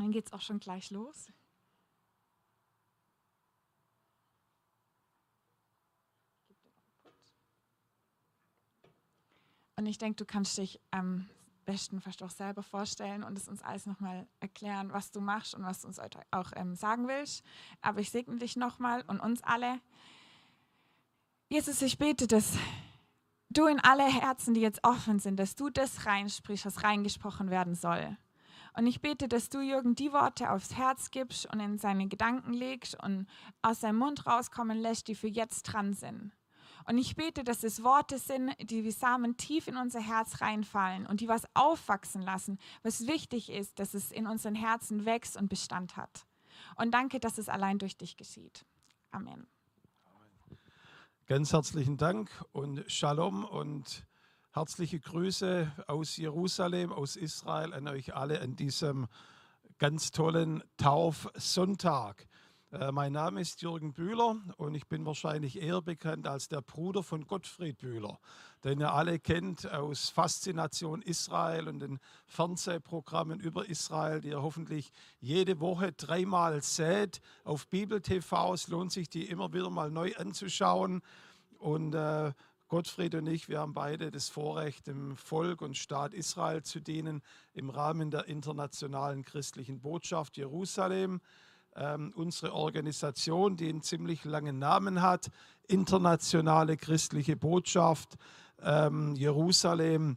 Dann geht es auch schon gleich los. Und ich denke, du kannst dich am besten fast auch selber vorstellen und es uns alles nochmal erklären, was du machst und was du uns auch ähm, sagen willst. Aber ich segne dich nochmal und uns alle. Jesus, ich bete, dass du in alle Herzen, die jetzt offen sind, dass du das reinsprichst, was reingesprochen werden soll. Und ich bete, dass du Jürgen die Worte aufs Herz gibst und in seine Gedanken legst und aus seinem Mund rauskommen lässt, die für jetzt dran sind. Und ich bete, dass es Worte sind, die wie Samen tief in unser Herz reinfallen und die was aufwachsen lassen, was wichtig ist, dass es in unseren Herzen wächst und Bestand hat. Und danke, dass es allein durch dich geschieht. Amen. Ganz herzlichen Dank und Shalom und herzliche Grüße aus Jerusalem, aus Israel an euch alle an diesem ganz tollen Taufsonntag. Äh, mein Name ist Jürgen Bühler und ich bin wahrscheinlich eher bekannt als der Bruder von Gottfried Bühler, den ihr alle kennt aus Faszination Israel und den Fernsehprogrammen über Israel, die ihr hoffentlich jede Woche dreimal seht auf Bibel TV. Es lohnt sich, die immer wieder mal neu anzuschauen. Und äh, Gottfried und ich, wir haben beide das Vorrecht, dem Volk und Staat Israel zu dienen im Rahmen der internationalen christlichen Botschaft Jerusalem ähm, unsere Organisation, die einen ziemlich langen Namen hat, Internationale Christliche Botschaft ähm, Jerusalem,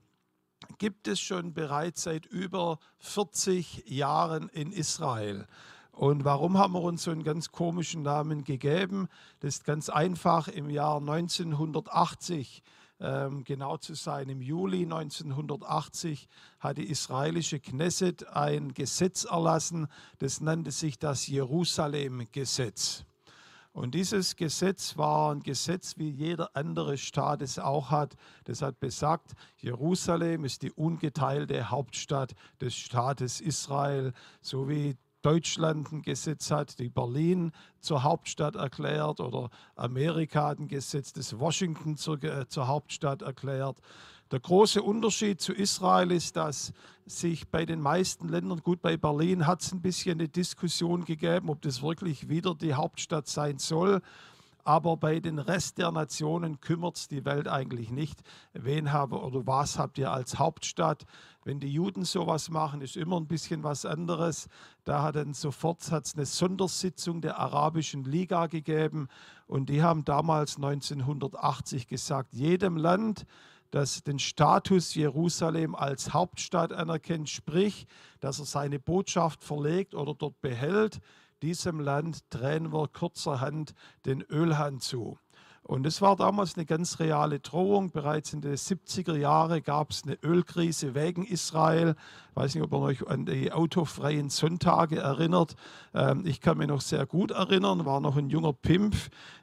gibt es schon bereits seit über 40 Jahren in Israel. Und warum haben wir uns so einen ganz komischen Namen gegeben? Das ist ganz einfach. Im Jahr 1980 ähm, genau zu sein, im Juli 1980 hat die israelische Knesset ein Gesetz erlassen, das nannte sich das Jerusalem-Gesetz. Und dieses Gesetz war ein Gesetz, wie jeder andere Staat es auch hat. Das hat besagt, Jerusalem ist die ungeteilte Hauptstadt des Staates Israel, so wie Deutschland ein Gesetz hat, die Berlin zur Hauptstadt erklärt oder Amerika hat ein Gesetz, das Washington zur, äh, zur Hauptstadt erklärt. Der große Unterschied zu Israel ist, dass sich bei den meisten Ländern, gut bei Berlin hat es ein bisschen eine Diskussion gegeben, ob das wirklich wieder die Hauptstadt sein soll. Aber bei den Rest der Nationen kümmert es die Welt eigentlich nicht. Wen habe oder was habt ihr als Hauptstadt? Wenn die Juden sowas machen, ist immer ein bisschen was anderes. Da hat dann sofort hat's eine Sondersitzung der Arabischen Liga gegeben und die haben damals 1980 gesagt, jedem Land, das den Status Jerusalem als Hauptstadt anerkennt, sprich, dass er seine Botschaft verlegt oder dort behält, diesem Land drehen wir kurzerhand den Ölhahn zu. Und es war damals eine ganz reale Drohung. Bereits in den 70er Jahren gab es eine Ölkrise wegen Israel. Ich weiß nicht, ob ihr euch an die autofreien Sonntage erinnert. Ähm, ich kann mich noch sehr gut erinnern, war noch ein junger Pimp.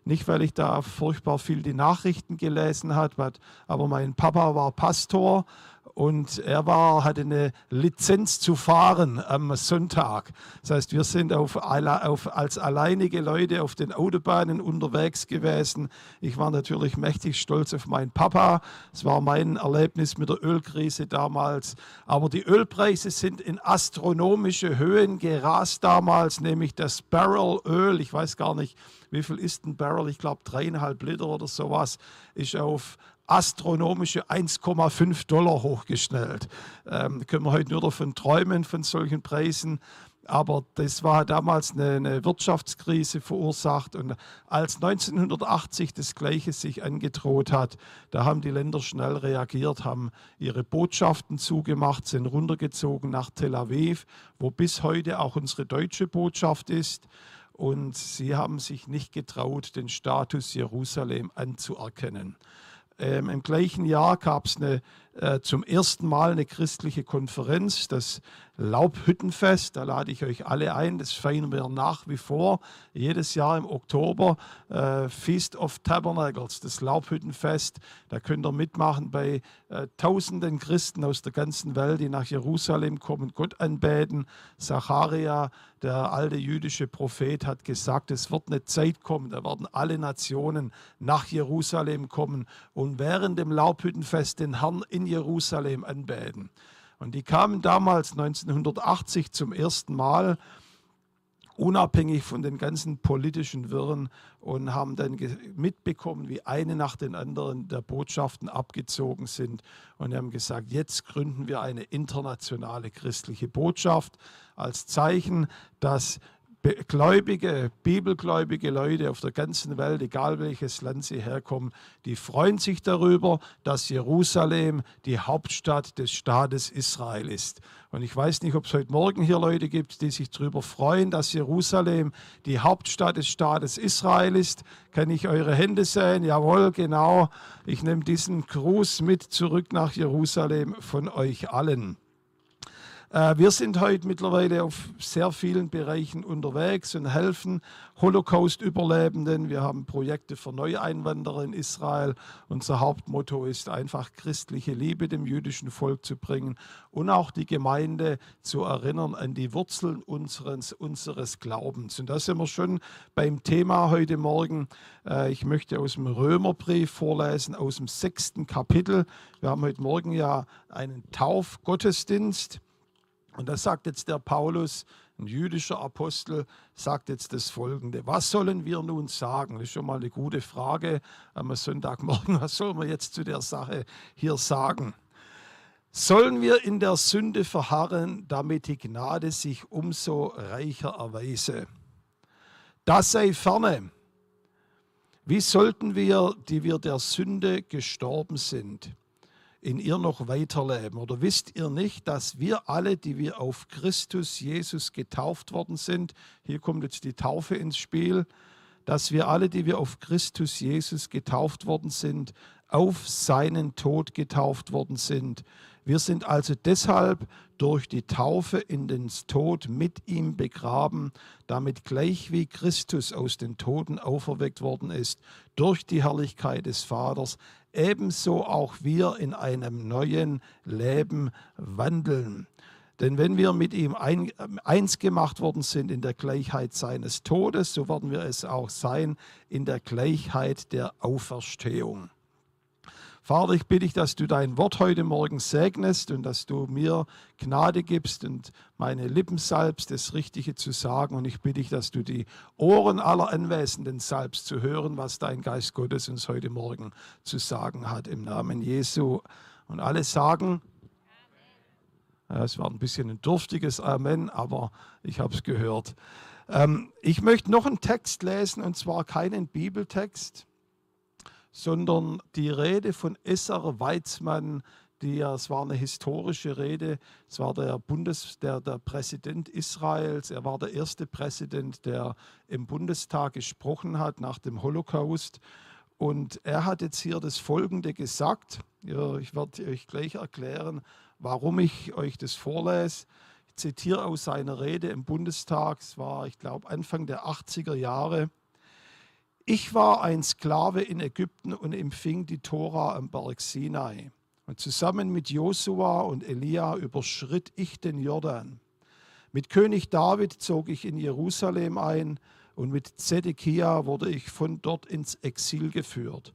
Nicht, weil ich da furchtbar viel die Nachrichten gelesen habe, aber mein Papa war Pastor und er war, hatte eine Lizenz zu fahren am Sonntag. Das heißt, wir sind auf, auf, als alleinige Leute auf den Autobahnen unterwegs gewesen. Ich war natürlich mächtig stolz auf meinen Papa. Es war mein Erlebnis mit der Ölkrise damals. Aber die Ölpreise sind in astronomische Höhen gerast damals, nämlich das Barrel Öl, ich weiß gar nicht, wie viel ist ein Barrel? Ich glaube dreieinhalb Liter oder sowas, ist auf astronomische 1,5 Dollar hochgeschnellt. Ähm, können wir heute nur davon träumen, von solchen Preisen. Aber das war damals eine, eine, Wirtschaftskrise verursacht. Und als 1980 das Gleiche sich angedroht hat, da haben die Länder schnell reagiert, haben ihre Botschaften zugemacht, sind runtergezogen nach Tel Aviv, wo bis heute auch unsere deutsche Botschaft ist. Und sie haben sich nicht getraut, den Status Jerusalem anzuerkennen. Ähm, Im gleichen Jahr gab es äh, zum ersten Mal eine christliche Konferenz, das Laubhüttenfest. Da lade ich euch alle ein. Das feiern wir nach wie vor jedes Jahr im Oktober. Äh, Feast of Tabernacles, das Laubhüttenfest. Da könnt ihr mitmachen bei äh, tausenden Christen aus der ganzen Welt, die nach Jerusalem kommen, Gott anbeten. Zacharia, der alte jüdische Prophet, hat gesagt, es wird eine Zeit kommen, da werden alle Nationen nach Jerusalem kommen und während dem Laubhüttenfest den Herrn in Jerusalem anbeten. Und die kamen damals 1980 zum ersten Mal unabhängig von den ganzen politischen Wirren und haben dann mitbekommen, wie eine nach den anderen der Botschaften abgezogen sind und haben gesagt, jetzt gründen wir eine internationale christliche Botschaft als Zeichen, dass gläubige, bibelgläubige Leute auf der ganzen Welt, egal welches Land sie herkommen, die freuen sich darüber, dass Jerusalem die Hauptstadt des Staates Israel ist. Und ich weiß nicht, ob es heute Morgen hier Leute gibt, die sich darüber freuen, dass Jerusalem die Hauptstadt des Staates Israel ist. Kann ich eure Hände sehen? Jawohl, genau. Ich nehme diesen Gruß mit zurück nach Jerusalem von euch allen. Äh, wir sind heute mittlerweile auf sehr vielen Bereichen unterwegs und helfen Holocaust-Überlebenden. Wir haben Projekte für Neueinwanderer in Israel. Unser Hauptmotto ist einfach christliche Liebe dem jüdischen Volk zu bringen und auch die Gemeinde zu erinnern an die Wurzeln unseres, unseres Glaubens. Und da sind wir schon beim Thema heute Morgen. Äh, ich möchte aus dem Römerbrief vorlesen, aus dem sechsten Kapitel. Wir haben heute Morgen ja einen Taufgottesdienst. Und da sagt jetzt der Paulus, ein jüdischer Apostel, sagt jetzt das Folgende. Was sollen wir nun sagen? Das ist schon mal eine gute Frage am Sonntagmorgen. Was sollen wir jetzt zu der Sache hier sagen? Sollen wir in der Sünde verharren, damit die Gnade sich umso reicher erweise? Das sei ferne. Wie sollten wir, die wir der Sünde gestorben sind, in ihr noch weiterleben? Oder wisst ihr nicht, dass wir alle, die wir auf Christus Jesus getauft worden sind, hier kommt jetzt die Taufe ins Spiel, dass wir alle, die wir auf Christus Jesus getauft worden sind, auf seinen Tod getauft worden sind. Wir sind also deshalb durch die Taufe in den Tod mit ihm begraben, damit gleich wie Christus aus den Toten auferweckt worden ist, durch die Herrlichkeit des Vaters, ebenso auch wir in einem neuen Leben wandeln. Denn wenn wir mit ihm ein, eins gemacht worden sind in der Gleichheit seines Todes, so werden wir es auch sein in der Gleichheit der Auferstehung. Vater, ich bitte dich, dass du dein Wort heute Morgen segnest und dass du mir Gnade gibst und meine Lippen salbst, das Richtige zu sagen. Und ich bitte dich, dass du die Ohren aller Anwesenden salbst, zu hören, was dein Geist Gottes uns heute Morgen zu sagen hat. Im Namen Jesu. Und alle sagen, es war ein bisschen ein dürftiges Amen, aber ich habe es gehört. Ähm, ich möchte noch einen Text lesen, und zwar keinen Bibeltext sondern die Rede von Esser Weizmann, die ja, es war eine historische Rede, es war der Bundes, der, der Präsident Israels, er war der erste Präsident, der im Bundestag gesprochen hat nach dem Holocaust. Und er hat jetzt hier das Folgende gesagt. Ich werde euch gleich erklären, warum ich euch das vorlese. Ich zitiere aus seiner Rede im Bundestag, es war, ich glaube, Anfang der 80er Jahre. Ich war ein Sklave in Ägypten und empfing die Tora am Berg Sinai. Und zusammen mit Josua und Elia überschritt ich den Jordan. Mit König David zog ich in Jerusalem ein und mit Zedekia wurde ich von dort ins Exil geführt.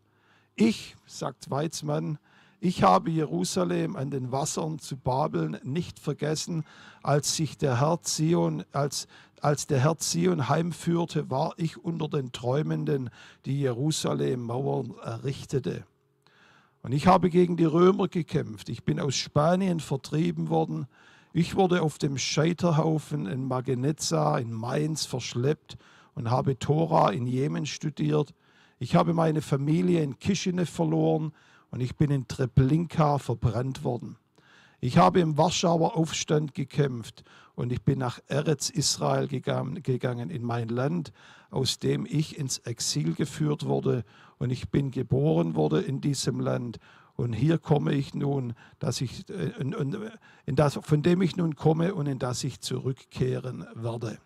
Ich, sagt Weizmann, ich habe Jerusalem an den Wassern zu Babeln nicht vergessen, als sich der Herr Zion, als als der Herr Zion heimführte, war ich unter den Träumenden, die Jerusalem Mauern errichtete. Und ich habe gegen die Römer gekämpft. Ich bin aus Spanien vertrieben worden. Ich wurde auf dem Scheiterhaufen in Magenezza in Mainz verschleppt und habe Tora in Jemen studiert. Ich habe meine Familie in Kishinev verloren und ich bin in Treblinka verbrannt worden. Ich habe im Warschauer Aufstand gekämpft und ich bin nach Eretz Israel gegangen, in mein Land, aus dem ich ins Exil geführt wurde und ich bin geboren wurde in diesem Land. Und hier komme ich nun, dass ich, äh, in, in das, von dem ich nun komme und in das ich zurückkehren werde.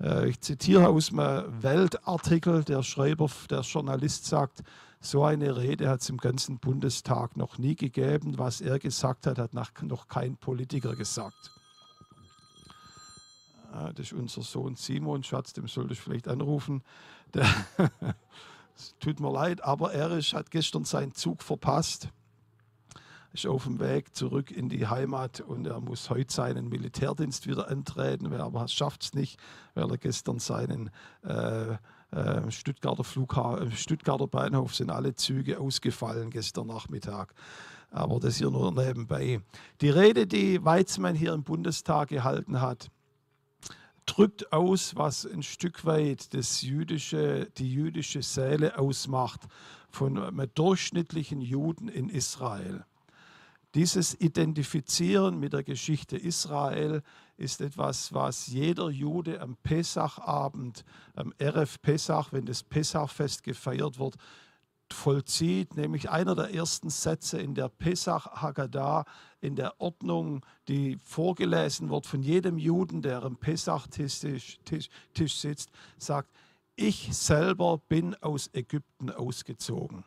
Äh, ich zitiere aus einem Weltartikel, der Schreiber, der Journalist sagt, so eine Rede hat es im ganzen Bundestag noch nie gegeben. Was er gesagt hat, hat noch kein Politiker gesagt. Ah, das ist unser Sohn Simon, Schatz, dem sollte ich vielleicht anrufen. Tut mir leid, aber er ist, hat gestern seinen Zug verpasst. ist auf dem Weg zurück in die Heimat und er muss heute seinen Militärdienst wieder antreten, aber schafft es nicht, weil er gestern seinen äh, äh, Stuttgarter Flughafen, Stuttgarter Bahnhof sind alle Züge ausgefallen gestern Nachmittag. Aber das hier nur nebenbei. Die Rede, die Weizmann hier im Bundestag gehalten hat, drückt aus, was ein Stück weit das jüdische, die jüdische Seele ausmacht von einem durchschnittlichen Juden in Israel. Dieses Identifizieren mit der Geschichte Israel ist etwas, was jeder Jude am Pessachabend, am Erev Pessach, wenn das Pessachfest gefeiert wird, vollzieht, nämlich einer der ersten Sätze in der Pesach Haggadah, in der Ordnung, die vorgelesen wird von jedem Juden, der am Pesach-Tisch Tisch, Tisch sitzt, sagt, ich selber bin aus Ägypten ausgezogen.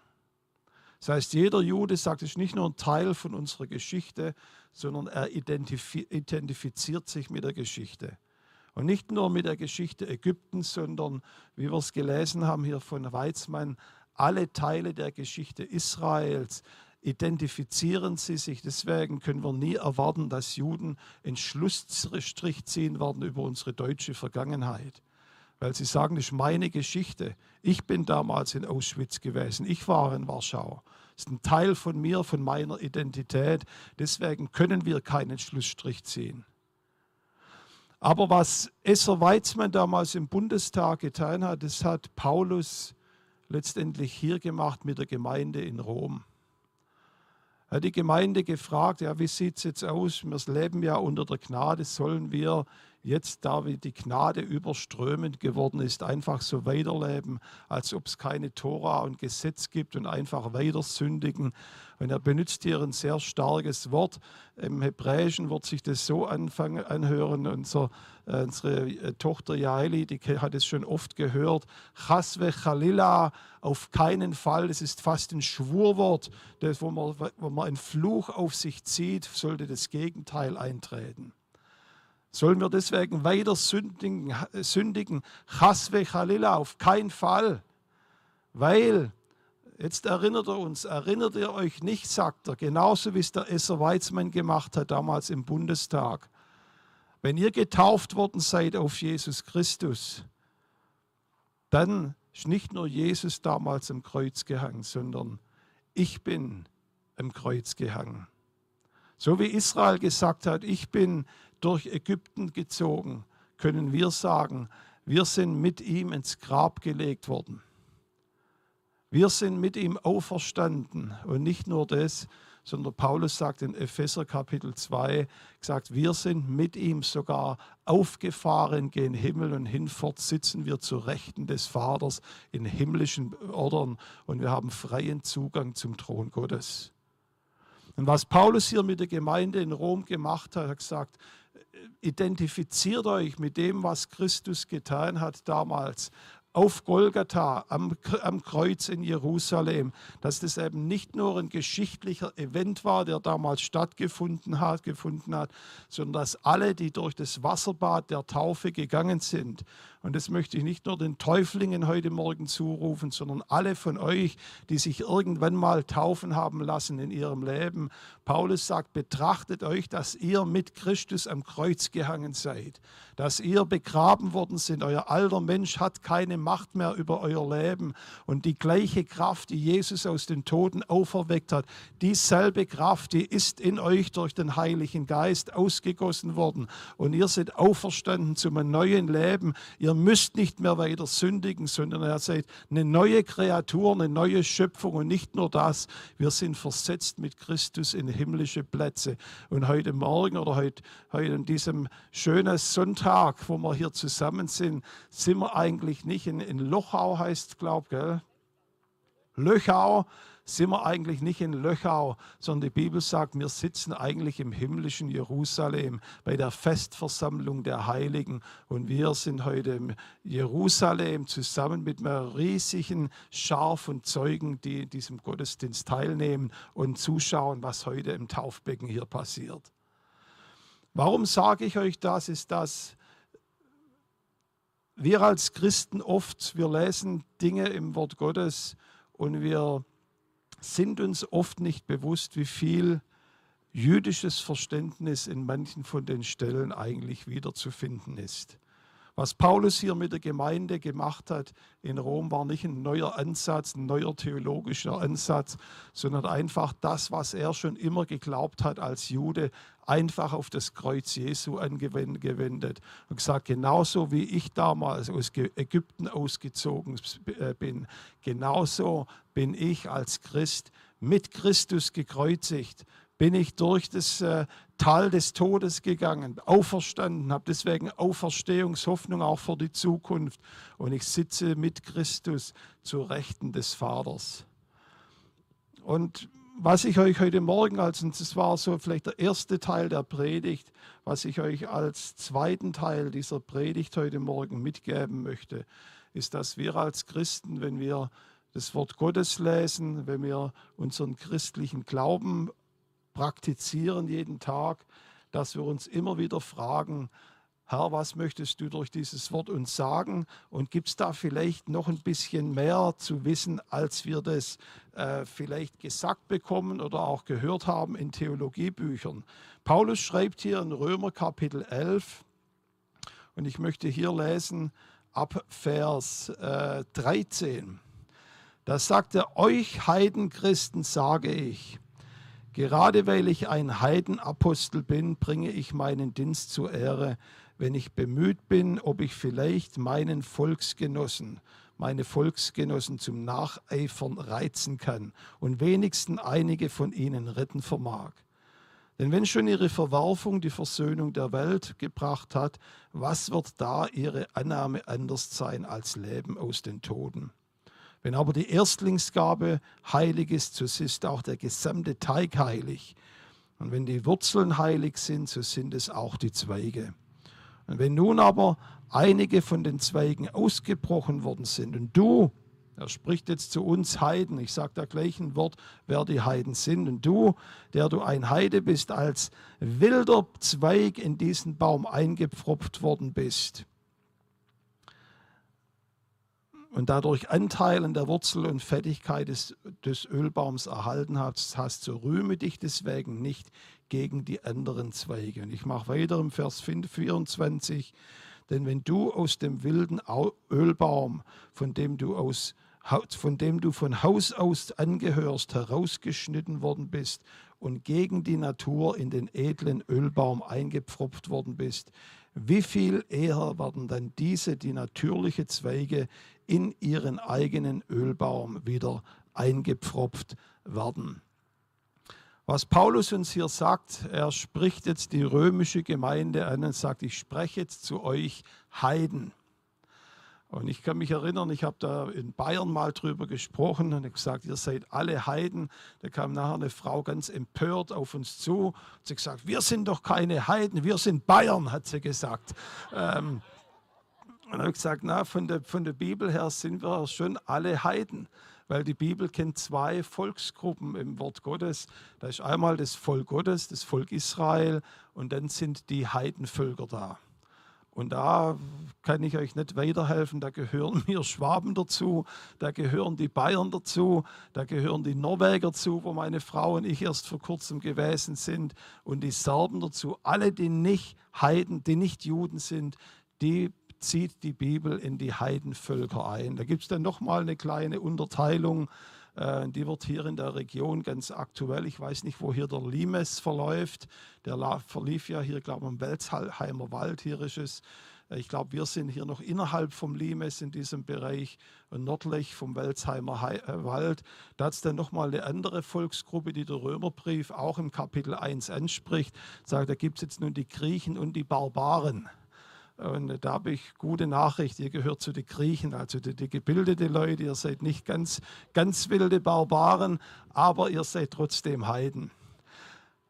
Das heißt, jeder Jude sagt, es ist nicht nur ein Teil von unserer Geschichte, sondern er identifiziert sich mit der Geschichte. Und nicht nur mit der Geschichte Ägyptens, sondern, wie wir es gelesen haben hier von Weizmann, alle Teile der Geschichte Israels identifizieren sie sich. Deswegen können wir nie erwarten, dass Juden einen Schlussstrich ziehen werden über unsere deutsche Vergangenheit weil sie sagen, das ist meine Geschichte. Ich bin damals in Auschwitz gewesen, ich war in Warschau. Das ist ein Teil von mir, von meiner Identität. Deswegen können wir keinen Schlussstrich ziehen. Aber was Esser Weizmann damals im Bundestag getan hat, das hat Paulus letztendlich hier gemacht mit der Gemeinde in Rom. Er hat die Gemeinde gefragt, ja, wie sieht es jetzt aus? Wir leben ja unter der Gnade, sollen wir jetzt, da wie die Gnade überströmend geworden ist, einfach so weiterleben, als ob es keine Tora und Gesetz gibt und einfach weiter sündigen. Und er benutzt hier ein sehr starkes Wort. Im Hebräischen wird sich das so anfangen, anhören. Unser, äh, unsere äh, Tochter Jaeli, die hat es schon oft gehört. Chasve Chalila, auf keinen Fall. Das ist fast ein Schwurwort, das, wo, man, wo man einen Fluch auf sich zieht, sollte das Gegenteil eintreten. Sollen wir deswegen weiter sündigen? sündigen? Chasve Chalila, auf keinen Fall. Weil, jetzt erinnert er uns, erinnert ihr euch nicht, sagt er, genauso wie es der Esser Weizmann gemacht hat damals im Bundestag. Wenn ihr getauft worden seid auf Jesus Christus, dann ist nicht nur Jesus damals am Kreuz gehangen, sondern ich bin am Kreuz gehangen. So wie Israel gesagt hat, ich bin durch Ägypten gezogen, können wir sagen, wir sind mit ihm ins Grab gelegt worden. Wir sind mit ihm auferstanden und nicht nur das, sondern Paulus sagt in Epheser Kapitel 2, gesagt, wir sind mit ihm sogar aufgefahren gen Himmel und hinfort sitzen wir zu Rechten des Vaters in himmlischen Ordern und wir haben freien Zugang zum Thron Gottes. Und was Paulus hier mit der Gemeinde in Rom gemacht hat, hat gesagt, identifiziert euch mit dem, was Christus getan hat damals auf Golgatha, am, am, Kreuz in Jerusalem, dass das eben nicht nur ein geschichtlicher Event war, der damals stattgefunden hat, hat, sondern dass alle, die durch das Wasserbad der Taufe gegangen sind, und das möchte ich nicht nur den Täuflingen heute Morgen zurufen, sondern alle von euch, die sich irgendwann mal taufen haben lassen in ihrem Leben. Paulus sagt, betrachtet euch, dass ihr mit Christus am Kreuz gehangen seid, dass ihr begraben worden sind. Euer alter Mensch hat keine Macht mehr über euer Leben. Und die gleiche Kraft, die Jesus aus den Toten auferweckt hat, dieselbe Kraft, die ist in euch durch den Heiligen Geist ausgegossen worden. Und ihr seid auferstanden zum neuen Leben. Ihr ihr müsst nicht mehr weiter sündigen, sondern er seid eine neue Kreatur, eine neue Schöpfung und nicht nur das, wir sind versetzt mit Christus in himmlische Plätze. Und heute Morgen oder heute, heute an diesem schönen Sonntag, wo wir hier zusammen sind, sind wir eigentlich nicht in, in Lochau, heißt es, glaube ich, Löchau, sind wir eigentlich nicht in Löchau, sondern die Bibel sagt, wir sitzen eigentlich im himmlischen Jerusalem bei der Festversammlung der Heiligen und wir sind heute in Jerusalem zusammen mit einer riesigen Schar von Zeugen, die in diesem Gottesdienst teilnehmen und zuschauen, was heute im Taufbecken hier passiert. Warum sage ich euch das? Ist das, wir als Christen oft, wir lesen Dinge im Wort Gottes und wir sind uns oft nicht bewusst, wie viel jüdisches Verständnis in manchen von den Stellen eigentlich wiederzufinden ist. Was Paulus hier mit der Gemeinde gemacht hat in Rom, war nicht ein neuer Ansatz, ein neuer theologischer Ansatz, sondern einfach das, was er schon immer geglaubt hat als Jude, einfach auf das Kreuz Jesu angewendet und gesagt, genauso wie ich damals aus Ägypten ausgezogen äh, bin, genauso bin ich als Christ mit Christus gekreuzigt bin ich durch das äh, Tal des Todes gegangen, auferstanden, habe deswegen Auferstehungshoffnung auch für die Zukunft und ich sitze mit Christus zu Rechten des Vaters. Und was ich euch heute Morgen als, und das war so vielleicht der erste Teil der Predigt, was ich euch als zweiten Teil dieser Predigt heute Morgen mitgeben möchte, ist, dass wir als Christen, wenn wir das Wort Gottes lesen, wenn wir unseren christlichen Glauben praktizieren jeden Tag, dass wir uns immer wieder fragen, Herr, was möchtest du durch dieses Wort uns sagen? Und gibt es da vielleicht noch ein bisschen mehr zu wissen, als wir das äh, vielleicht gesagt bekommen oder auch gehört haben in Theologiebüchern? Paulus schreibt hier in Römer Kapitel 11, und ich möchte hier lesen ab Vers äh, 13. Da sagt er, euch Heidenchristen sage ich, Gerade weil ich ein Heidenapostel bin, bringe ich meinen Dienst zur Ehre, wenn ich bemüht bin, ob ich vielleicht meinen Volksgenossen, meine Volksgenossen zum Nacheifern reizen kann und wenigstens einige von ihnen retten vermag. Denn wenn schon ihre Verwerfung die Versöhnung der Welt gebracht hat, was wird da ihre Annahme anders sein als Leben aus den Toden? Wenn aber die Erstlingsgabe heilig ist, so ist auch der gesamte Teig heilig. Und wenn die Wurzeln heilig sind, so sind es auch die Zweige. Und wenn nun aber einige von den Zweigen ausgebrochen worden sind und du, er spricht jetzt zu uns Heiden, ich sage da gleich ein Wort, wer die Heiden sind, und du, der du ein Heide bist, als wilder Zweig in diesen Baum eingepfropft worden bist, und dadurch Anteil an der Wurzel und Fettigkeit des, des Ölbaums erhalten hast, hast, so rühme dich deswegen nicht gegen die anderen Zweige. Und ich mache weiter im Vers 24, denn wenn du aus dem wilden Ölbaum, von dem du aus von dem du von Haus aus angehörst, herausgeschnitten worden bist und gegen die Natur in den edlen Ölbaum eingepfropft worden bist, wie viel eher werden dann diese, die natürliche Zweige, in ihren eigenen Ölbaum wieder eingepfropft werden. Was Paulus uns hier sagt, er spricht jetzt die römische Gemeinde an und sagt, ich spreche jetzt zu euch Heiden. Und ich kann mich erinnern, ich habe da in Bayern mal drüber gesprochen und gesagt, ihr seid alle Heiden. Da kam nachher eine Frau ganz empört auf uns zu und sie gesagt, wir sind doch keine Heiden, wir sind Bayern, hat sie gesagt. Ähm, und habe gesagt, na, von der, von der Bibel her sind wir schon alle Heiden, weil die Bibel kennt zwei Volksgruppen im Wort Gottes. Da ist einmal das Volk Gottes, das Volk Israel und dann sind die Heidenvölker da. Und da kann ich euch nicht weiterhelfen. Da gehören wir Schwaben dazu, da gehören die Bayern dazu, da gehören die Norweger dazu, wo meine Frau und ich erst vor kurzem gewesen sind, und die Serben dazu. Alle, die nicht Heiden, die nicht Juden sind, die zieht die Bibel in die Heidenvölker ein. Da gibt es dann nochmal eine kleine Unterteilung, die wird hier in der Region ganz aktuell. Ich weiß nicht, wo hier der Limes verläuft. Der verlief ja hier, glaube ich, im Welsheimer Wald. Hier ist es. Äh, ich glaube, wir sind hier noch innerhalb vom Limes in diesem Bereich und nördlich vom Welsheimer äh, Wald. Da hat es dann nochmal eine andere Volksgruppe, die der Römerbrief auch im Kapitel 1 anspricht. Sagt, da gibt es jetzt nun die Griechen und die Barbaren. Und da habe ich gute Nachricht, ihr gehört zu den Griechen, also die, die gebildete Leute, ihr seid nicht ganz, ganz wilde Barbaren, aber ihr seid trotzdem Heiden.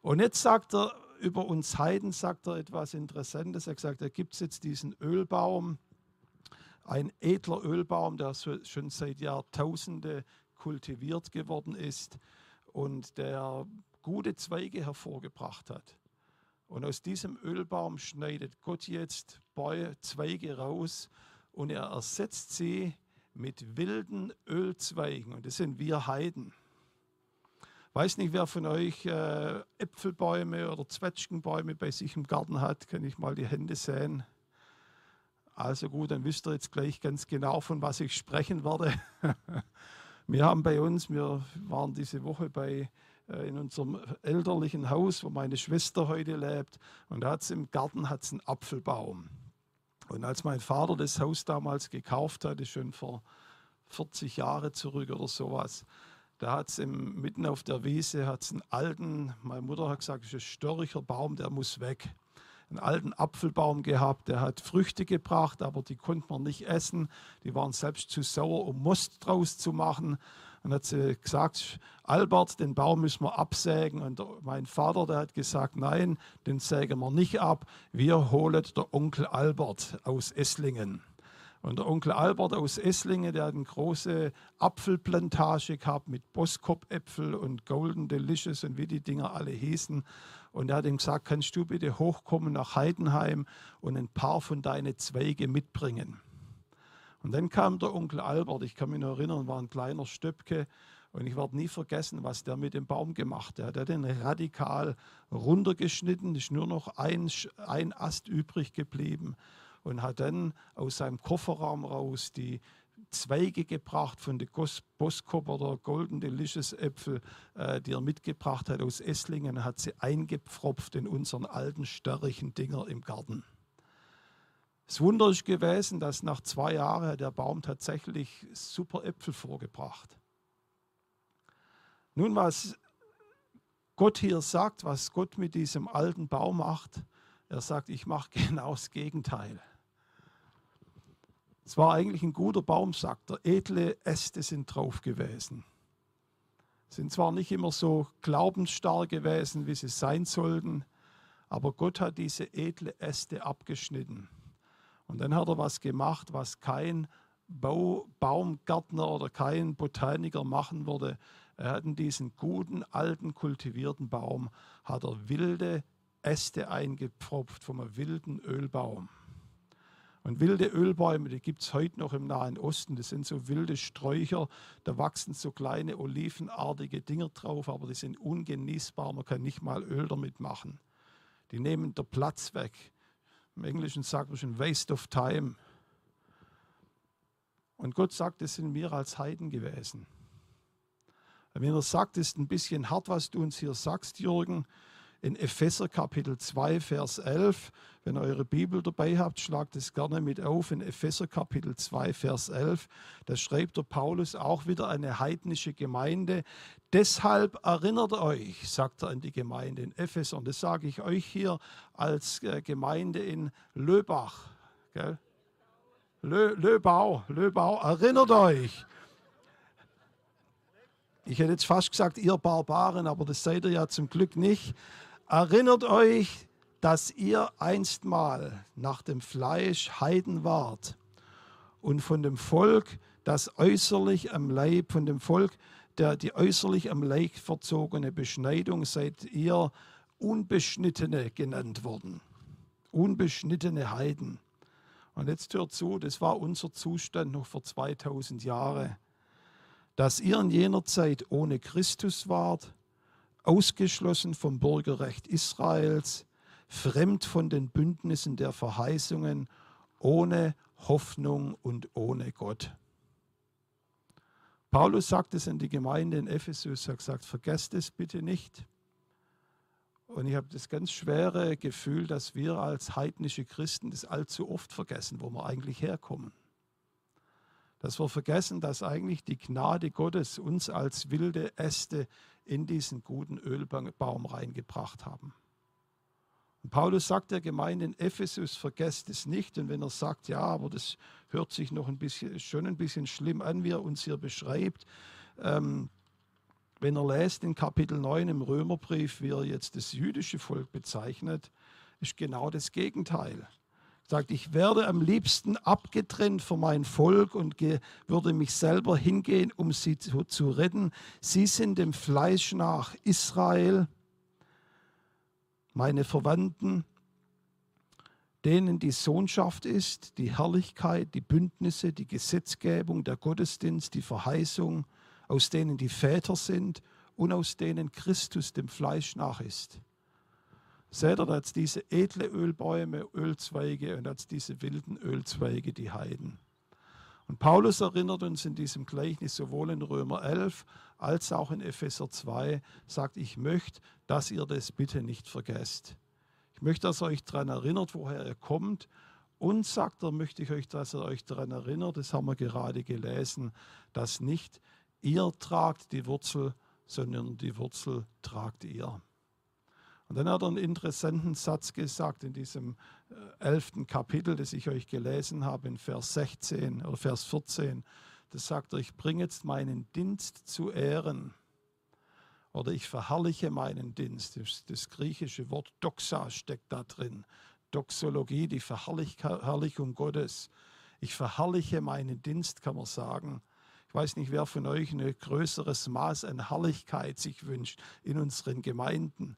Und jetzt sagt er, über uns Heiden sagt er etwas Interessantes. Er sagt, da gibt es jetzt diesen Ölbaum, ein edler Ölbaum, der schon seit Jahrtausenden kultiviert geworden ist und der gute Zweige hervorgebracht hat. Und aus diesem Ölbaum schneidet Gott jetzt Zweige raus und er ersetzt sie mit wilden Ölzweigen. Und das sind wir Heiden. Weiß nicht, wer von euch äh, Äpfelbäume oder Zwetschgenbäume bei sich im Garten hat. Kann ich mal die Hände sehen? Also gut, dann wisst ihr jetzt gleich ganz genau, von was ich sprechen werde. wir haben bei uns, wir waren diese Woche bei, in unserem elterlichen Haus, wo meine Schwester heute lebt. Und da hat im Garten hat's einen Apfelbaum. Und als mein Vater das Haus damals gekauft hat, ist schon vor 40 Jahre zurück oder sowas, da hat es mitten auf der Wiese hat's einen alten, meine Mutter hat gesagt, es ist ein störriger Baum, der muss weg. Einen alten Apfelbaum gehabt, der hat Früchte gebracht, aber die konnte man nicht essen. Die waren selbst zu sauer, um Most draus zu machen. Und hat sie gesagt, Albert, den Baum müssen wir absägen. Und mein Vater, der hat gesagt, nein, den sägen wir nicht ab. Wir holen der Onkel Albert aus Esslingen. Und der Onkel Albert aus Esslingen, der hat eine große Apfelplantage gehabt mit Boskop-Äpfel und Golden Delicious und wie die Dinger alle hießen. Und er hat ihm gesagt, kannst du bitte hochkommen nach Heidenheim und ein paar von deinen Zweige mitbringen. Und dann kam der Onkel Albert, ich kann mich noch erinnern, war ein kleiner Stöpke. Und ich werde nie vergessen, was der mit dem Baum gemacht hat. Er hat den radikal runtergeschnitten, ist nur noch ein, ein Ast übrig geblieben und hat dann aus seinem Kofferraum raus die Zweige gebracht von den Boskop oder Golden Delicious Äpfel, äh, die er mitgebracht hat aus Esslingen, hat sie eingepfropft in unseren alten störrigen Dinger im Garten. Das Wunder ist gewesen, dass nach zwei Jahren der Baum tatsächlich super Äpfel vorgebracht. Nun, was Gott hier sagt, was Gott mit diesem alten Baum macht, er sagt, ich mache genau das Gegenteil. Es war eigentlich ein guter Baum, sagt er. Edle Äste sind drauf gewesen. Sind zwar nicht immer so glaubensstark gewesen, wie sie sein sollten, aber Gott hat diese edle Äste abgeschnitten. Und dann hat er was gemacht, was kein Bau, Baumgärtner oder kein Botaniker machen würde. Er hat in diesen guten, alten, kultivierten Baum, hat er wilde Äste eingepfropft vom wilden Ölbaum. Und wilde Ölbäume, die gibt es heute noch im Nahen Osten. Das sind so wilde Sträucher, da wachsen so kleine olivenartige Dinger drauf, aber die sind ungenießbar. Man kann nicht mal Öl damit machen. Die nehmen der Platz weg. Im Englischen sagt man schon Waste of Time. Und Gott sagt, das sind wir als Heiden gewesen. Wenn er sagt, es ist ein bisschen hart, was du uns hier sagst, Jürgen, in Epheser Kapitel 2, Vers 11. Wenn ihr eure Bibel dabei habt, schlagt es gerne mit auf. In Epheser Kapitel 2, Vers 11, da schreibt der Paulus auch wieder eine heidnische Gemeinde. Deshalb erinnert euch, sagt er an die Gemeinde in Epheser. Und das sage ich euch hier als äh, Gemeinde in Löbach. Gell? Lö, Löbau, Löbau, erinnert euch. Ich hätte jetzt fast gesagt, ihr Barbaren, aber das seid ihr ja zum Glück nicht. Erinnert euch, dass ihr einstmal nach dem Fleisch Heiden wart und von dem Volk, das äußerlich am Leib, von dem Volk, der die äußerlich am Leib verzogene Beschneidung, seid ihr Unbeschnittene genannt worden. Unbeschnittene Heiden. Und jetzt hört zu, das war unser Zustand noch vor 2000 Jahren, dass ihr in jener Zeit ohne Christus wart, ausgeschlossen vom Bürgerrecht Israels, fremd von den Bündnissen der Verheißungen, ohne Hoffnung und ohne Gott. Paulus sagt es in die Gemeinde in Ephesus, er hat gesagt, vergesst es bitte nicht. Und ich habe das ganz schwere Gefühl, dass wir als heidnische Christen das allzu oft vergessen, wo wir eigentlich herkommen. Dass wir vergessen, dass eigentlich die Gnade Gottes uns als wilde Äste in diesen guten Ölbaum reingebracht haben. Paulus sagt der Gemeinde in Ephesus, vergesst es nicht. Und wenn er sagt, ja, aber das hört sich noch ein bisschen, schon ein bisschen schlimm an, wie er uns hier beschreibt, ähm, wenn er lässt in Kapitel 9 im Römerbrief, wie er jetzt das jüdische Volk bezeichnet, ist genau das Gegenteil sagt, ich werde am liebsten abgetrennt von meinem Volk und würde mich selber hingehen, um sie zu, zu retten. Sie sind dem Fleisch nach Israel, meine Verwandten, denen die Sohnschaft ist, die Herrlichkeit, die Bündnisse, die Gesetzgebung, der Gottesdienst, die Verheißung, aus denen die Väter sind und aus denen Christus dem Fleisch nach ist. Seht ihr als diese edle Ölbäume, Ölzweige und als diese wilden Ölzweige die Heiden. Und Paulus erinnert uns in diesem Gleichnis sowohl in Römer 11 als auch in Epheser 2, sagt, ich möchte, dass ihr das bitte nicht vergesst. Ich möchte, dass ihr euch daran erinnert, woher ihr kommt. Und sagt er, möchte ich euch, dass ihr euch daran erinnert, das haben wir gerade gelesen, dass nicht ihr tragt die Wurzel, sondern die Wurzel tragt ihr. Und dann hat er einen interessanten Satz gesagt in diesem äh, elften Kapitel, das ich euch gelesen habe, in Vers 16 oder Vers 14. Das sagt er, ich bringe jetzt meinen Dienst zu Ehren. Oder ich verherrliche meinen Dienst. Das, das griechische Wort Doxa steckt da drin. Doxologie, die Verherrlichung Gottes. Ich verherrliche meinen Dienst, kann man sagen. Ich weiß nicht, wer von euch ein größeres Maß an Herrlichkeit sich wünscht in unseren Gemeinden.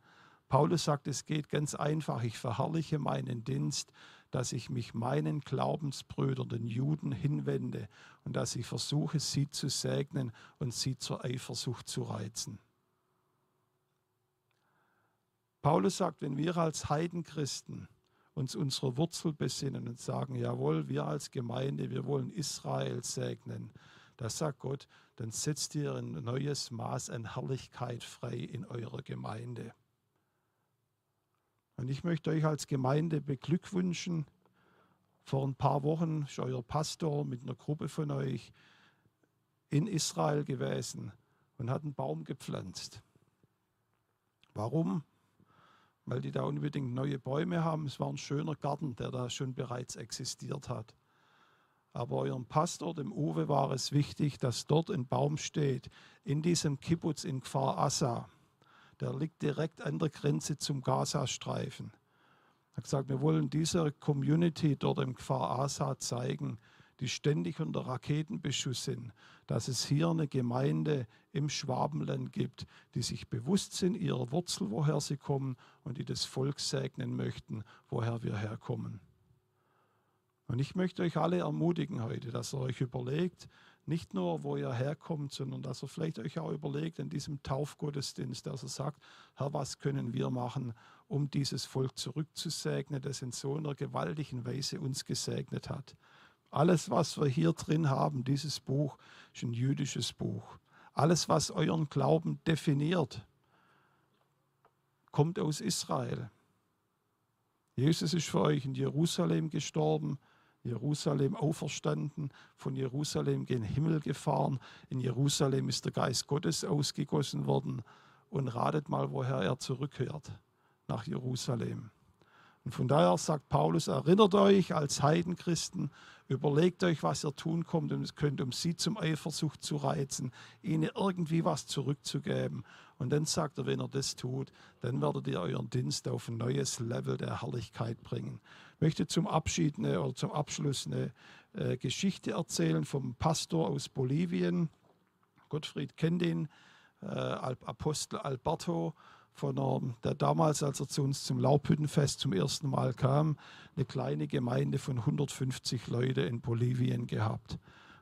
Paulus sagt, es geht ganz einfach. Ich verherrliche meinen Dienst, dass ich mich meinen Glaubensbrüdern, den Juden, hinwende und dass ich versuche, sie zu segnen und sie zur Eifersucht zu reizen. Paulus sagt, wenn wir als Heidenchristen uns unserer Wurzel besinnen und sagen, jawohl, wir als Gemeinde, wir wollen Israel segnen, das sagt Gott, dann setzt ihr ein neues Maß an Herrlichkeit frei in eurer Gemeinde. Und ich möchte euch als Gemeinde beglückwünschen. Vor ein paar Wochen ist euer Pastor mit einer Gruppe von euch in Israel gewesen und hat einen Baum gepflanzt. Warum? Weil die da unbedingt neue Bäume haben. Es war ein schöner Garten, der da schon bereits existiert hat. Aber eurem Pastor, dem Uwe, war es wichtig, dass dort ein Baum steht, in diesem Kibbutz in Kfar Assa der liegt direkt an der Grenze zum Gazastreifen. Er hat gesagt, wir wollen dieser Community dort im Kfar Asa zeigen, die ständig unter Raketenbeschuss sind, dass es hier eine Gemeinde im Schwabenland gibt, die sich bewusst sind ihrer Wurzel, woher sie kommen und die das Volk segnen möchten, woher wir herkommen. Und ich möchte euch alle ermutigen heute, dass ihr euch überlegt, nicht nur, wo ihr herkommt, sondern dass ihr vielleicht euch auch überlegt in diesem Taufgottesdienst, dass er sagt, Herr, was können wir machen, um dieses Volk zurückzusegnen, das in so einer gewaltigen Weise uns gesegnet hat. Alles, was wir hier drin haben, dieses Buch, ist ein jüdisches Buch. Alles, was euren Glauben definiert, kommt aus Israel. Jesus ist für euch in Jerusalem gestorben. Jerusalem auferstanden, von Jerusalem gen Himmel gefahren. In Jerusalem ist der Geist Gottes ausgegossen worden. Und ratet mal, woher er zurückkehrt. Nach Jerusalem. Und von daher sagt Paulus, erinnert euch als Heidenchristen, überlegt euch, was ihr tun könnt, um sie zum Eifersucht zu reizen, ihnen irgendwie was zurückzugeben. Und dann sagt er, wenn ihr das tut, dann werdet ihr euren Dienst auf ein neues Level der Herrlichkeit bringen. Ich möchte zum Abschied eine, oder zum Abschluss eine äh, Geschichte erzählen vom Pastor aus Bolivien. Gottfried kennt ihn, äh, Apostel Alberto von einer, der damals, als er zu uns zum Laubhüttenfest zum ersten Mal kam, eine kleine Gemeinde von 150 Leuten in Bolivien gehabt.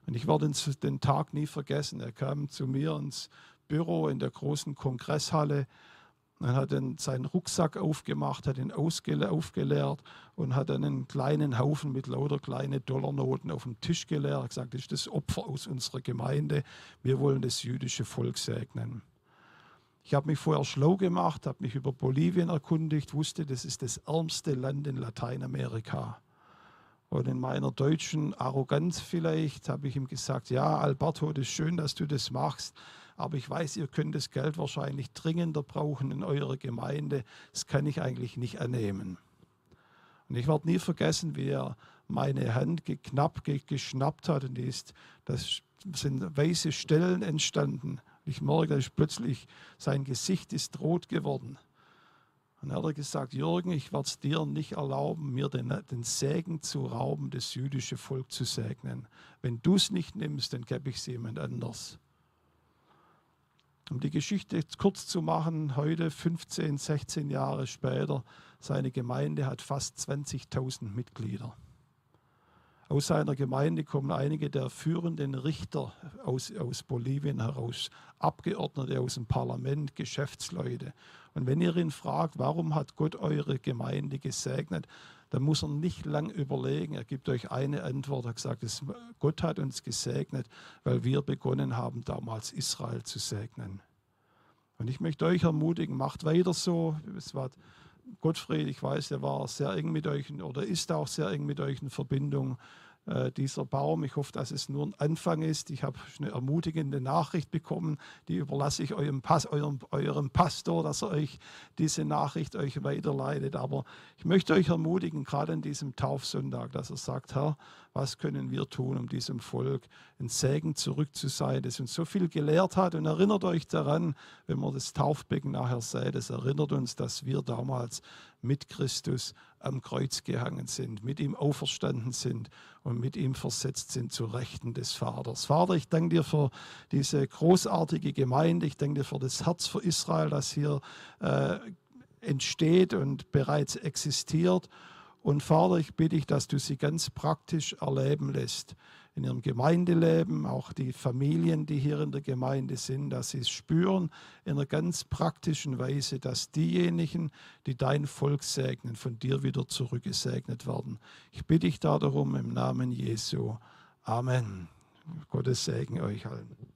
Und ich werde den Tag nie vergessen. Er kam zu mir ins Büro in der großen Kongresshalle und hat dann seinen Rucksack aufgemacht, hat ihn aufgeleert und hat dann einen kleinen Haufen mit lauter kleinen Dollarnoten auf dem Tisch geleert. Er gesagt, das ist das Opfer aus unserer Gemeinde. Wir wollen das jüdische Volk segnen. Ich habe mich vorher schlau gemacht, habe mich über Bolivien erkundigt, wusste, das ist das ärmste Land in Lateinamerika. Und in meiner deutschen Arroganz vielleicht habe ich ihm gesagt, ja, Alberto, das ist schön, dass du das machst, aber ich weiß, ihr könnt das Geld wahrscheinlich dringender brauchen in eurer Gemeinde. Das kann ich eigentlich nicht annehmen. Und ich werde nie vergessen, wie er meine Hand knapp geschnappt hat und ist, das sind weiße Stellen entstanden ich merke, dass plötzlich sein Gesicht ist rot geworden. Und dann hat er gesagt, Jürgen, ich werde es dir nicht erlauben, mir den, den Segen zu rauben, das jüdische Volk zu segnen. Wenn du es nicht nimmst, dann gebe ich es jemand anders. Um die Geschichte kurz zu machen, heute 15, 16 Jahre später, seine Gemeinde hat fast 20.000 Mitglieder. Aus seiner Gemeinde kommen einige der führenden Richter aus, aus Bolivien heraus, Abgeordnete aus dem Parlament, Geschäftsleute. Und wenn ihr ihn fragt, warum hat Gott eure Gemeinde gesegnet, dann muss er nicht lang überlegen. Er gibt euch eine Antwort. Er hat gesagt, Gott hat uns gesegnet, weil wir begonnen haben, damals Israel zu segnen. Und ich möchte euch ermutigen, macht weiter so. Es war Gottfried, ich weiß, er war sehr eng mit euch oder ist auch sehr eng mit euch in Verbindung. Äh, dieser Baum. Ich hoffe, dass es nur ein Anfang ist. Ich habe eine ermutigende Nachricht bekommen, die überlasse ich eurem, Pas eurem, eurem Pastor, dass er euch diese Nachricht euch weiterleitet. Aber ich möchte euch ermutigen, gerade an diesem Taufsonntag, dass er sagt, Herr, was können wir tun, um diesem Volk ein Segen zurück zu sein, das uns so viel gelehrt hat. Und erinnert euch daran, wenn man das Taufbecken nachher sieht, es erinnert uns, dass wir damals mit Christus am Kreuz gehangen sind, mit ihm auferstanden sind und mit ihm versetzt sind zu Rechten des Vaters. Vater, ich danke dir für diese großartige Gemeinde. Ich danke dir für das Herz für Israel, das hier äh, entsteht und bereits existiert. Und Vater, ich bitte dich, dass du sie ganz praktisch erleben lässt in ihrem Gemeindeleben, auch die Familien, die hier in der Gemeinde sind, dass sie es spüren in einer ganz praktischen Weise, dass diejenigen, die dein Volk segnen, von dir wieder zurückgesegnet werden. Ich bitte dich darum im Namen Jesu. Amen. Gottes Segen euch allen.